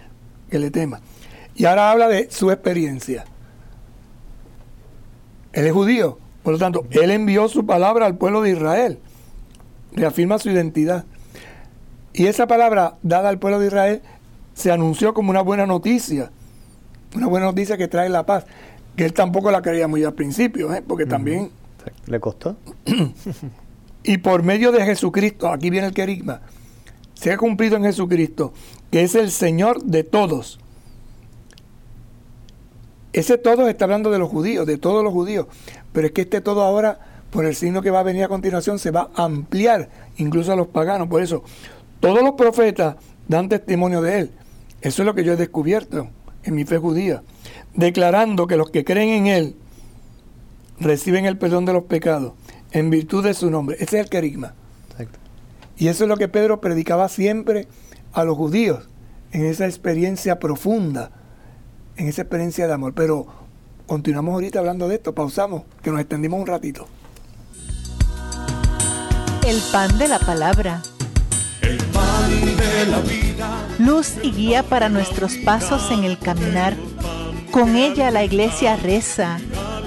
que le tema. Y ahora habla de su experiencia. Él es judío. Por lo tanto, Él envió su palabra al pueblo de Israel. Reafirma su identidad. Y esa palabra dada al pueblo de Israel se anunció como una buena noticia. Una buena noticia que trae la paz. Que él tampoco la creía muy al principio, ¿eh? porque también... ¿Le costó? y por medio de Jesucristo, aquí viene el querigma, se ha cumplido en Jesucristo, que es el Señor de todos. Ese todo está hablando de los judíos, de todos los judíos, pero es que este todo ahora, por el signo que va a venir a continuación, se va a ampliar incluso a los paganos. Por eso, todos los profetas dan testimonio de él. Eso es lo que yo he descubierto en mi fe judía, declarando que los que creen en él reciben el perdón de los pecados en virtud de su nombre. Ese es el querigma. Y eso es lo que Pedro predicaba siempre a los judíos, en esa experiencia profunda, en esa experiencia de amor. Pero continuamos ahorita hablando de esto, pausamos, que nos extendimos un ratito. El pan de la palabra. El pan de la vida. Luz y guía para nuestros pasos en el caminar. Con ella la iglesia reza,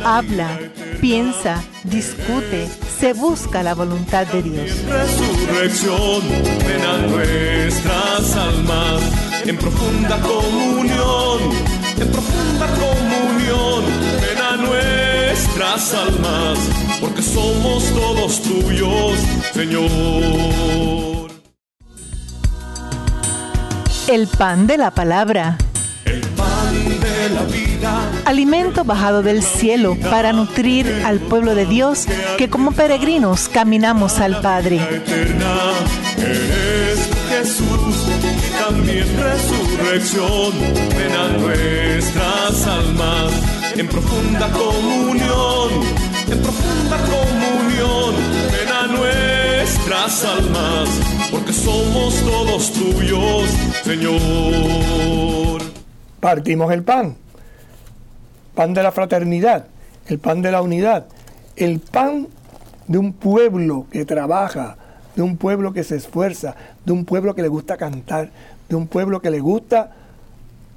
habla, piensa, discute, se busca la voluntad de Dios. Resurrección, ven a nuestras almas en profunda comunión, en profunda comunión, ven a nuestras almas, porque somos todos tuyos, Señor. El pan de la palabra. El pan de la vida. Alimento bajado del cielo para nutrir al pueblo de Dios que como peregrinos caminamos al Padre. eres Jesús, también resurrección, ven a nuestras almas en profunda comunión, en profunda comunión, ven a nuestras almas, porque somos todos tuyos, Señor. Partimos el pan, pan de la fraternidad, el pan de la unidad, el pan de un pueblo que trabaja, de un pueblo que se esfuerza, de un pueblo que le gusta cantar, de un pueblo que le gusta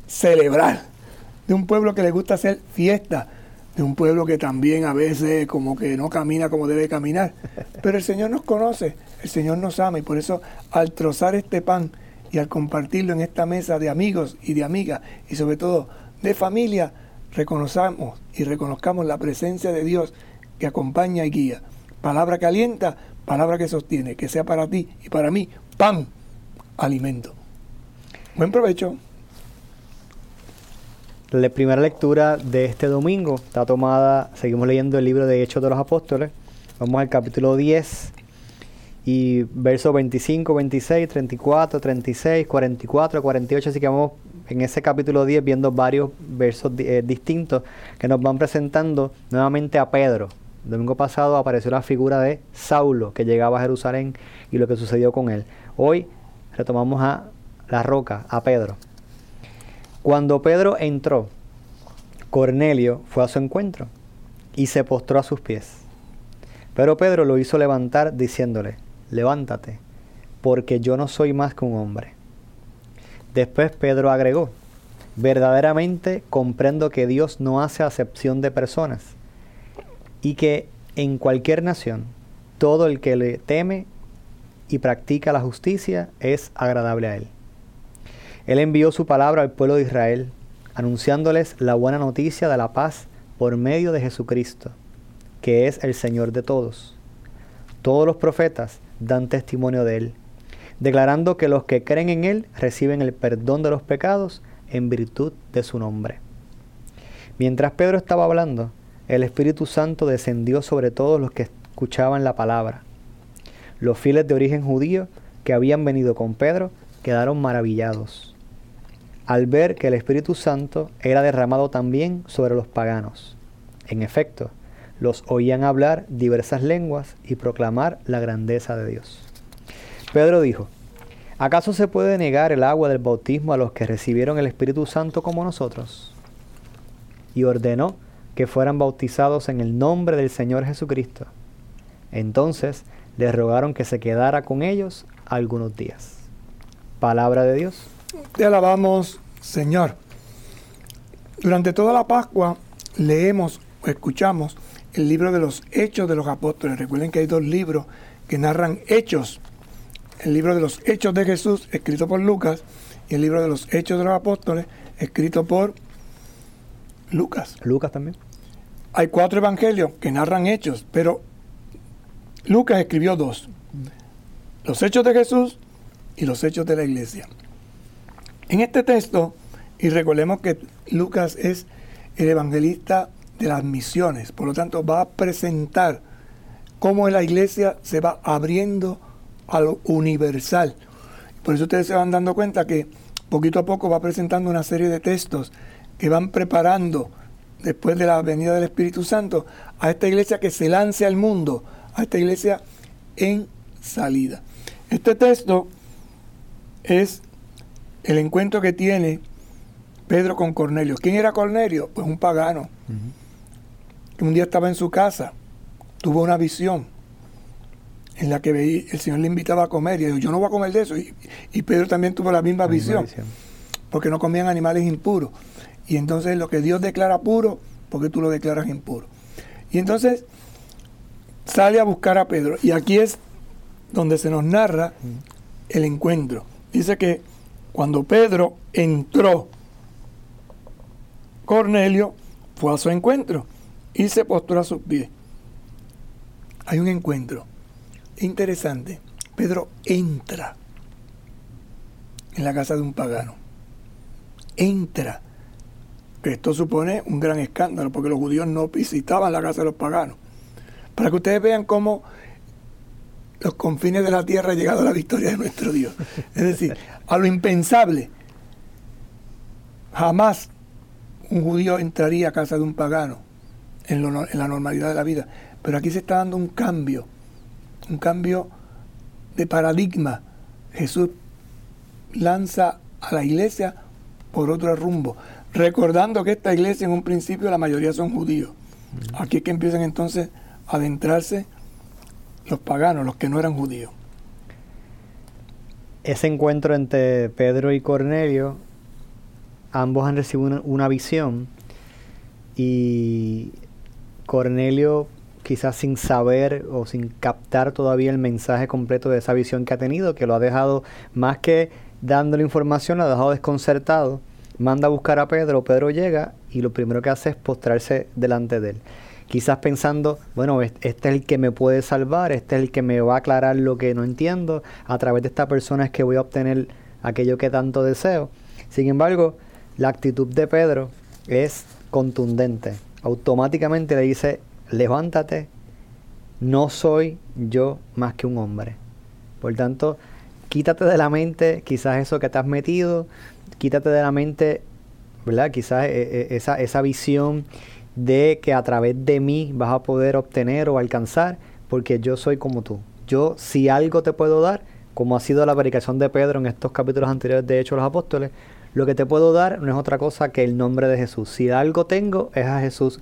celebrar, de un pueblo que le gusta hacer fiesta, de un pueblo que también a veces como que no camina como debe caminar. Pero el Señor nos conoce, el Señor nos ama y por eso al trozar este pan y al compartirlo en esta mesa de amigos y de amigas y sobre todo de familia, reconozcamos y reconozcamos la presencia de Dios que acompaña y guía. Palabra que alienta, palabra que sostiene, que sea para ti y para mí pan, alimento. Buen provecho. La primera lectura de este domingo está tomada, seguimos leyendo el libro de Hechos de los Apóstoles. Vamos al capítulo 10 y versos 25, 26, 34, 36, 44, 48. Así que vamos en ese capítulo 10 viendo varios versos eh, distintos que nos van presentando nuevamente a Pedro. El domingo pasado apareció la figura de Saulo que llegaba a Jerusalén y lo que sucedió con él. Hoy retomamos a la roca, a Pedro. Cuando Pedro entró, Cornelio fue a su encuentro y se postró a sus pies. Pero Pedro lo hizo levantar diciéndole, levántate, porque yo no soy más que un hombre. Después Pedro agregó, verdaderamente comprendo que Dios no hace acepción de personas y que en cualquier nación todo el que le teme y practica la justicia es agradable a él. Él envió su palabra al pueblo de Israel, anunciándoles la buena noticia de la paz por medio de Jesucristo, que es el Señor de todos. Todos los profetas dan testimonio de Él, declarando que los que creen en Él reciben el perdón de los pecados en virtud de su nombre. Mientras Pedro estaba hablando, el Espíritu Santo descendió sobre todos los que escuchaban la palabra. Los fieles de origen judío que habían venido con Pedro quedaron maravillados al ver que el Espíritu Santo era derramado también sobre los paganos. En efecto, los oían hablar diversas lenguas y proclamar la grandeza de Dios. Pedro dijo, ¿acaso se puede negar el agua del bautismo a los que recibieron el Espíritu Santo como nosotros? Y ordenó que fueran bautizados en el nombre del Señor Jesucristo. Entonces les rogaron que se quedara con ellos algunos días. Palabra de Dios. Te alabamos, Señor. Durante toda la Pascua leemos o escuchamos el libro de los Hechos de los Apóstoles. Recuerden que hay dos libros que narran hechos. El libro de los Hechos de Jesús, escrito por Lucas, y el libro de los Hechos de los Apóstoles, escrito por Lucas. Lucas también. Hay cuatro evangelios que narran hechos, pero Lucas escribió dos, los hechos de Jesús y los hechos de la iglesia. En este texto, y recordemos que Lucas es el evangelista de las misiones, por lo tanto va a presentar cómo la iglesia se va abriendo a lo universal. Por eso ustedes se van dando cuenta que poquito a poco va presentando una serie de textos que van preparando después de la venida del Espíritu Santo a esta iglesia que se lance al mundo, a esta iglesia en salida. Este texto es el encuentro que tiene Pedro con Cornelio. ¿Quién era Cornelio? Pues un pagano. que Un día estaba en su casa, tuvo una visión en la que veía, el Señor le invitaba a comer y dijo, yo no voy a comer de eso. Y, Pedro también tuvo la misma, visión, porque no comían animales impuros. Y entonces lo que Dios declara puro, porque tú lo declaras impuro. Y entonces sale a buscar a Pedro. Y aquí es donde se nos narra el encuentro. Dice que cuando Pedro entró, Cornelio fue a su encuentro y se postró a sus pies. Hay un encuentro interesante. Pedro entra en la casa de un pagano. Entra. Esto supone un gran escándalo porque los judíos no visitaban la casa de los paganos. Para que ustedes vean cómo los confines de la tierra ha llegado la victoria de nuestro Dios. Es decir, a lo impensable. Jamás un judío entraría a casa de un pagano en, en la normalidad de la vida. Pero aquí se está dando un cambio un cambio de paradigma. Jesús lanza a la iglesia por otro rumbo, recordando que esta iglesia en un principio la mayoría son judíos. Aquí es que empiezan entonces a adentrarse los paganos, los que no eran judíos. Ese encuentro entre Pedro y Cornelio, ambos han recibido una, visión y Cornelio quizás sin saber o sin captar todavía el mensaje completo de esa visión que ha tenido, que lo ha dejado más que dándole información, lo ha dejado desconcertado. Manda a buscar a Pedro, Pedro llega y lo primero que hace es postrarse delante de él. Quizás pensando, bueno, este es el que me puede salvar, este es el que me va a aclarar lo que no entiendo, a través de esta persona es que voy a obtener aquello que tanto deseo. Sin embargo, la actitud de Pedro es contundente. Automáticamente le dice, levántate, no soy yo más que un hombre. Por tanto, quítate de la mente quizás eso que te has metido, quítate de la mente, ¿verdad? Quizás eh, eh, esa, esa visión de que a través de mí vas a poder obtener o alcanzar, porque yo soy como tú. Yo, si algo te puedo dar, como ha sido la predicación de Pedro en estos capítulos anteriores de Hechos de los Apóstoles, lo que te puedo dar no es otra cosa que el nombre de Jesús. Si algo tengo, es a Jesús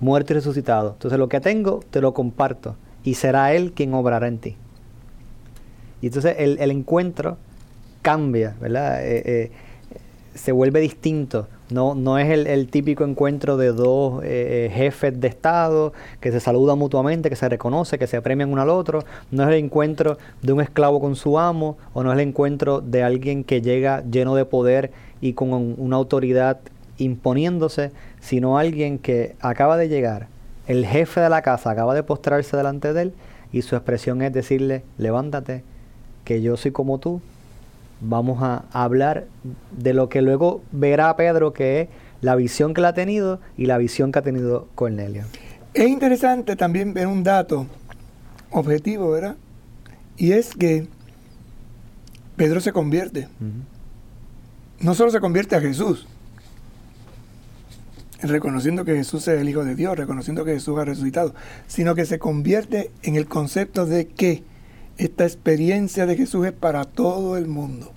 muerto y resucitado. Entonces lo que tengo te lo comparto y será Él quien obrará en ti. Y entonces el, encuentro cambia, ¿verdad? Eh, eh, se vuelve distinto. No, no es el, típico encuentro de dos eh, jefes de Estado que se saludan mutuamente, que se reconoce, que se premian uno al otro. No es el encuentro de un esclavo con su amo o no es el encuentro de alguien que llega lleno de poder y con una autoridad imponiéndose, sino alguien que acaba de llegar, el jefe de la casa acaba de postrarse delante de él y su expresión es decirle, levántate, que yo soy como tú, vamos a hablar de lo que luego verá Pedro, que es la visión que le ha tenido y la visión que ha tenido Cornelio. Es interesante también ver un dato objetivo, ¿verdad? Y es que Pedro se convierte. No solo se convierte a Jesús, reconociendo que Jesús es el Hijo de Dios, reconociendo que Jesús ha resucitado, sino que se convierte en el concepto de que esta experiencia de Jesús es para todo el mundo.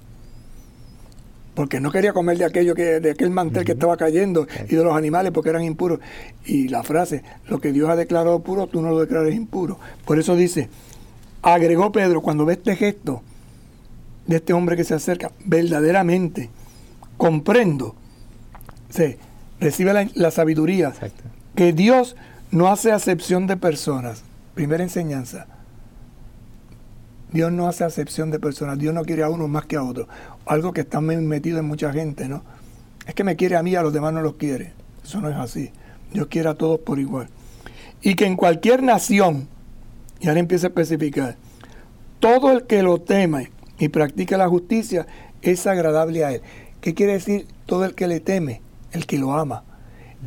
Porque no quería comer de aquello que, de aquel mantel que estaba cayendo y de los animales porque eran impuros. Y la frase, lo que Dios ha declarado puro, tú no lo declares impuro. Por eso dice, agregó Pedro, cuando ve este gesto de este hombre que se acerca, verdaderamente comprendo. Sí, recibe la, sabiduría. Que Dios no hace acepción de personas. Primera enseñanza. Dios no hace acepción de personas. Dios no quiere a uno más que a otro. Algo que está metido en mucha gente, ¿no? Es que me quiere a mí, a los demás no los quiere. Eso no es así. Dios quiere a todos por igual. Y que en cualquier nación Y ahora empieza a especificar. Todo el que lo teme y practica la justicia es agradable a él. ¿Qué quiere decir todo el que le teme? El que lo ama.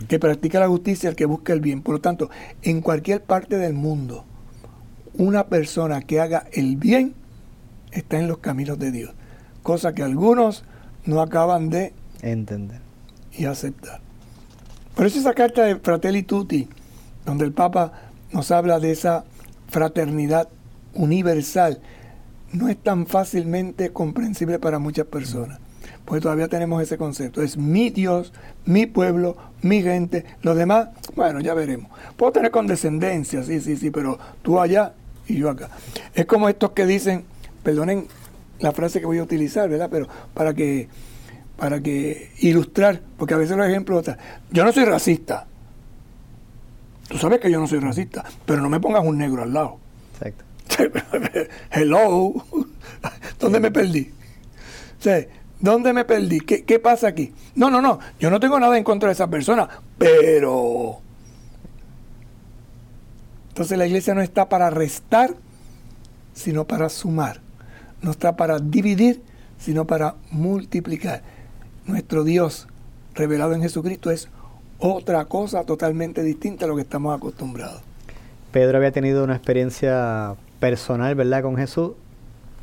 Que practica la justicia, el que busca el bien. Por lo tanto, en cualquier parte del mundo, una persona que haga el bien está en los caminos de Dios. Cosa que algunos no acaban de entender y aceptar. Por eso esa carta de Fratelli Tutti, donde el Papa nos habla de esa fraternidad universal, no es tan fácilmente comprensible para muchas personas. Porque todavía tenemos ese concepto. Es mi Dios, mi pueblo, mi gente. Los demás, bueno, ya veremos. Puedo tener condescendencia, sí, sí, sí, pero tú allá y yo acá. Es como estos que dicen, perdonen la frase que voy a utilizar, ¿verdad? Pero para que para que ilustrar, porque a veces los ejemplos, yo no soy racista. Tú sabes que yo no soy racista, pero no me pongas un negro al lado. Exacto. Hello. ¿Dónde me perdí? ¿Dónde me perdí? ¿Qué, ¿Qué pasa aquí? No, no, no. Yo no tengo nada en contra de esa persona, pero... Entonces la iglesia no está para restar, sino para sumar. No está para dividir, sino para multiplicar nuestro Dios revelado en Jesucristo es otra cosa totalmente distinta a lo que estamos acostumbrados. Pedro había tenido una experiencia personal, ¿verdad?, con Jesús,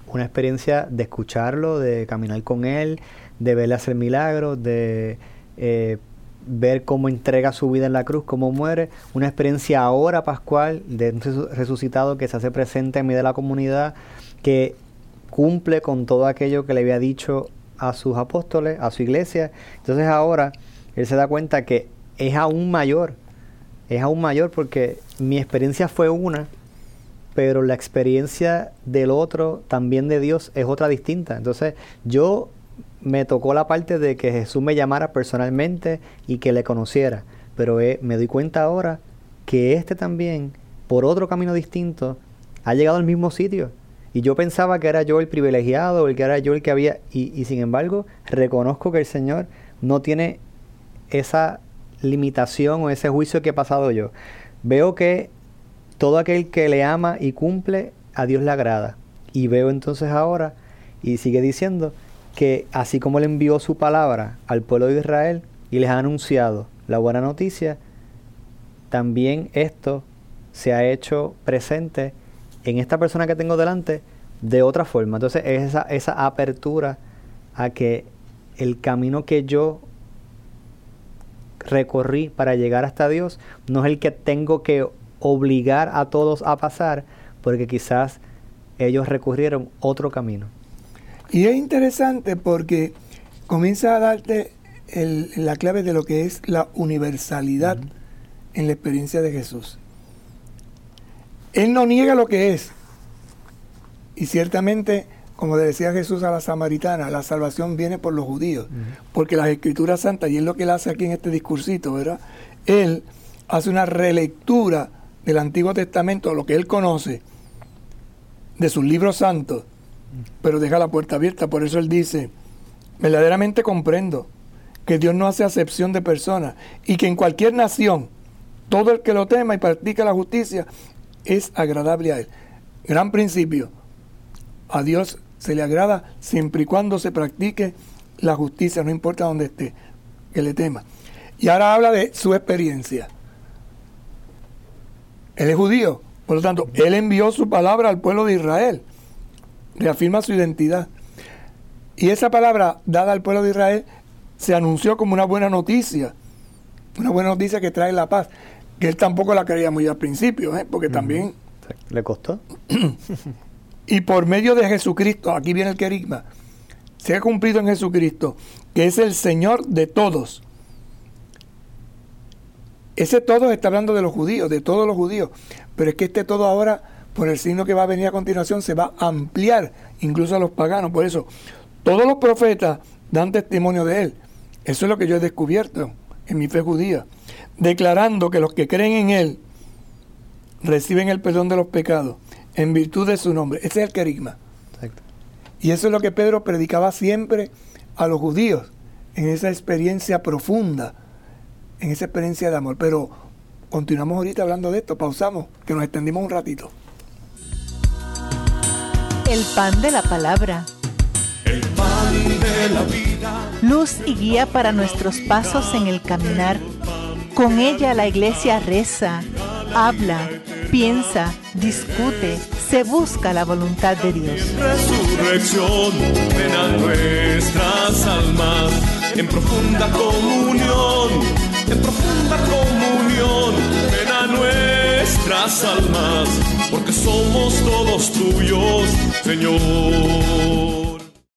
una experiencia de escucharlo, de caminar con él, de verle hacer milagros, de eh, ver cómo entrega su vida en la cruz, cómo muere, una experiencia ahora pascual de un resucitado que se hace presente en medio de la comunidad, que cumple con todo aquello que le había dicho a sus apóstoles, a su iglesia. Entonces ahora él se da cuenta que es aún mayor, es aún mayor porque mi experiencia fue una, pero la experiencia del otro, también de Dios, es otra distinta. Entonces yo me tocó la parte de que Jesús me llamara personalmente y que le conociera, pero eh, me doy cuenta ahora que este también, por otro camino distinto, ha llegado al mismo sitio y yo pensaba que era yo el privilegiado, el que era yo el que había, y, sin embargo reconozco que el Señor no tiene esa limitación o ese juicio que he pasado yo. Veo que todo aquel que le ama y cumple, a Dios le agrada. Y veo entonces ahora, y sigue diciendo, que así como le envió su palabra al pueblo de Israel y les ha anunciado la buena noticia, también esto se ha hecho presente en esta persona que tengo delante de otra forma. Entonces es esa, esa apertura a que el camino que yo recorrí para llegar hasta Dios no es el que tengo que obligar a todos a pasar, porque quizás ellos recurrieron otro camino. Y es interesante porque comienza a darte la clave de lo que es la universalidad en la experiencia de Jesús. Él no niega lo que es. Y ciertamente, como decía Jesús a la samaritana, la salvación viene por los judíos. Porque las escrituras santas, y es lo que él hace aquí en este discursito, ¿verdad? Él hace una relectura del Antiguo Testamento, lo que él conoce, de sus libros santos, pero deja la puerta abierta. Por eso él dice, verdaderamente comprendo que Dios no hace acepción de personas y que en cualquier nación, todo el que lo tema y practica la justicia es agradable a Él. Gran principio. A Dios se le agrada siempre y cuando se practique la justicia, no importa dónde esté, que le tema. Y ahora habla de su experiencia. Él es judío, por lo tanto, Él envió su palabra al pueblo de Israel. Reafirma su identidad. Y esa palabra dada al pueblo de Israel se anunció como una buena noticia. Una buena noticia que trae la paz que él tampoco la creía muy al principio, ¿eh? porque también... ¿Le costó? y por medio de Jesucristo, aquí viene el querigma, se ha cumplido en Jesucristo, que es el Señor de todos. Ese todo está hablando de los judíos, de todos los judíos, pero es que este todo ahora, por el signo que va a venir a continuación, se va a ampliar incluso a los paganos. Por eso, todos los profetas dan testimonio de él. Eso es lo que yo he descubierto en mi fe judía declarando que los que creen en Él reciben el perdón de los pecados en virtud de su nombre. Ese es el querigma. Y eso es lo que Pedro predicaba siempre a los judíos, en esa experiencia profunda, en esa experiencia de amor. Pero continuamos ahorita hablando de esto, pausamos, que nos extendimos un ratito. El pan de la palabra. El pan de la vida. Luz y guía para nuestros pasos en el caminar. Con ella la iglesia reza, habla, piensa, discute, se busca la voluntad de Dios. Resurrección, ven a nuestras almas en profunda comunión, en profunda comunión, ven a nuestras almas, porque somos todos tuyos, Señor.